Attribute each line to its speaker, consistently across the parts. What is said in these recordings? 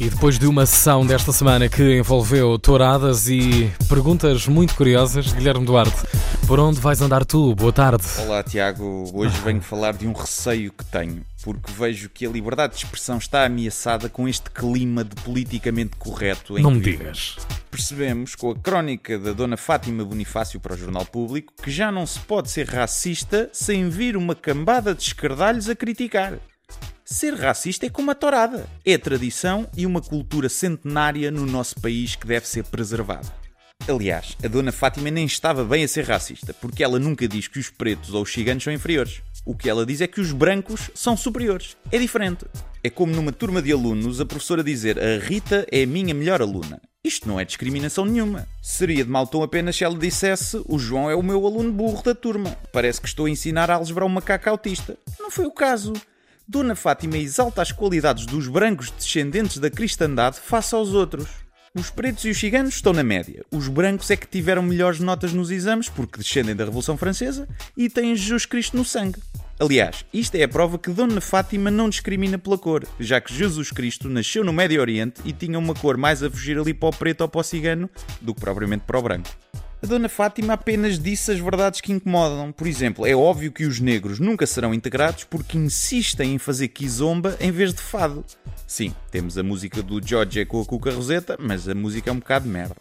Speaker 1: E depois de uma sessão desta semana que envolveu touradas e perguntas muito curiosas, Guilherme Duarte, por onde vais andar tu? Boa tarde.
Speaker 2: Olá, Tiago. Hoje venho falar de um receio que tenho, porque vejo que a liberdade de expressão está ameaçada com este clima de politicamente correto em
Speaker 1: Não
Speaker 2: que
Speaker 1: me digas.
Speaker 2: Percebemos com a crónica da Dona Fátima Bonifácio para o Jornal Público que já não se pode ser racista sem vir uma cambada de escardalhos a criticar. Ser racista é como a tourada. É tradição e uma cultura centenária no nosso país que deve ser preservada. Aliás, a Dona Fátima nem estava bem a ser racista, porque ela nunca diz que os pretos ou os ciganos são inferiores. O que ela diz é que os brancos são superiores. É diferente. É como numa turma de alunos a professora dizer a Rita é a minha melhor aluna. Isto não é discriminação nenhuma. Seria de mau tom apenas se ela dissesse o João é o meu aluno burro da turma. Parece que estou a ensinar a um macaco autista. Não foi o caso. Dona Fátima exalta as qualidades dos brancos descendentes da cristandade face aos outros. Os pretos e os ciganos estão na média. Os brancos é que tiveram melhores notas nos exames porque descendem da Revolução Francesa e têm Jesus Cristo no sangue. Aliás, isto é a prova que Dona Fátima não discrimina pela cor, já que Jesus Cristo nasceu no Médio Oriente e tinha uma cor mais a fugir ali para o preto ou para o cigano do que propriamente para o branco. A Dona Fátima apenas disse as verdades que incomodam. Por exemplo, é óbvio que os negros nunca serão integrados porque insistem em fazer kizomba em vez de fado. Sim, temos a música do George com a Cuca Roseta, mas a música é um bocado merda.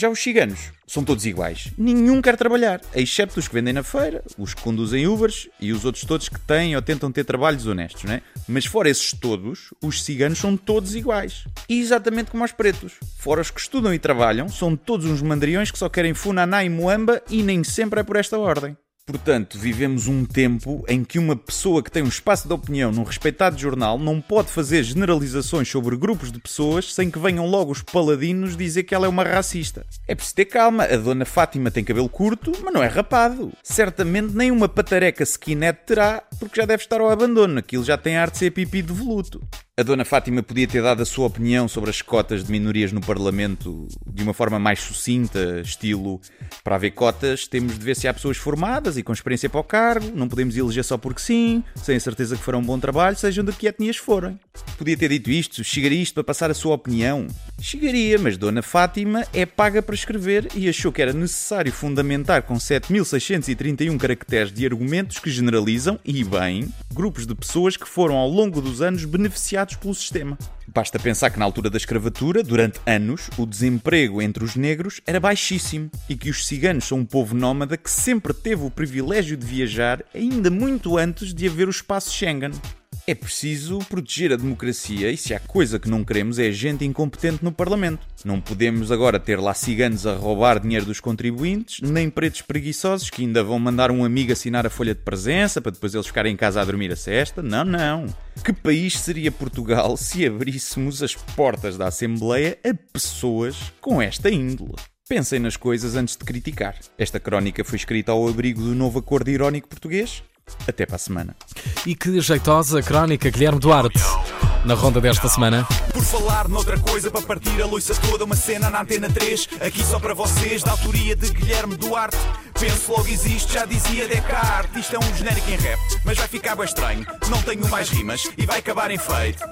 Speaker 2: Já os ciganos são todos iguais. Nenhum quer trabalhar, excepto os que vendem na feira, os que conduzem Ubers e os outros todos que têm ou tentam ter trabalhos honestos, né? Mas fora esses todos, os ciganos são todos iguais. Exatamente como os pretos. Fora os que estudam e trabalham, são todos uns mandriões que só querem funaná e moamba e nem sempre é por esta ordem. Portanto, vivemos um tempo em que uma pessoa que tem um espaço de opinião num respeitado jornal não pode fazer generalizações sobre grupos de pessoas sem que venham logo os paladinos dizer que ela é uma racista. É preciso ter calma, a dona Fátima tem cabelo curto, mas não é rapado. Certamente nem uma patareca skinhead terá, porque já deve estar ao abandono, aquilo já tem arte de ser pipi de voluto. A dona Fátima podia ter dado a sua opinião sobre as cotas de minorias no Parlamento de uma forma mais sucinta, estilo para haver cotas temos de ver se há pessoas formadas e com experiência para o cargo, não podemos eleger só porque sim, sem a certeza que farão um bom trabalho, sejam de que etnias forem. Podia ter dito isto, chegaria isto para passar a sua opinião. Chegaria, mas dona Fátima é paga para escrever e achou que era necessário fundamentar com 7631 caracteres de argumentos que generalizam, e bem, grupos de pessoas que foram ao longo dos anos beneficiados pelo sistema. Basta pensar que na altura da escravatura, durante anos, o desemprego entre os negros era baixíssimo e que os ciganos são um povo nómada que sempre teve o privilégio de viajar ainda muito antes de haver o espaço Schengen. É preciso proteger a democracia e se há coisa que não queremos é gente incompetente no Parlamento. Não podemos agora ter lá ciganos a roubar dinheiro dos contribuintes, nem pretos preguiçosos que ainda vão mandar um amigo assinar a folha de presença para depois eles ficarem em casa a dormir a cesta. Não, não. Que país seria Portugal se abríssemos as portas da Assembleia a pessoas com esta índole? Pensem nas coisas antes de criticar. Esta crónica foi escrita ao abrigo do novo acordo irónico português. Até para a semana.
Speaker 1: E que jeitosa crónica, Guilherme Duarte, na ronda desta semana.
Speaker 3: Por falar noutra coisa, para partir a loiça toda, uma cena na antena 3, aqui só para vocês, da autoria de Guilherme Duarte. Penso logo existe, já dizia Descartes. Isto é um genérico em rap, mas vai ficar bem estranho. Não tenho mais rimas e vai acabar em feito.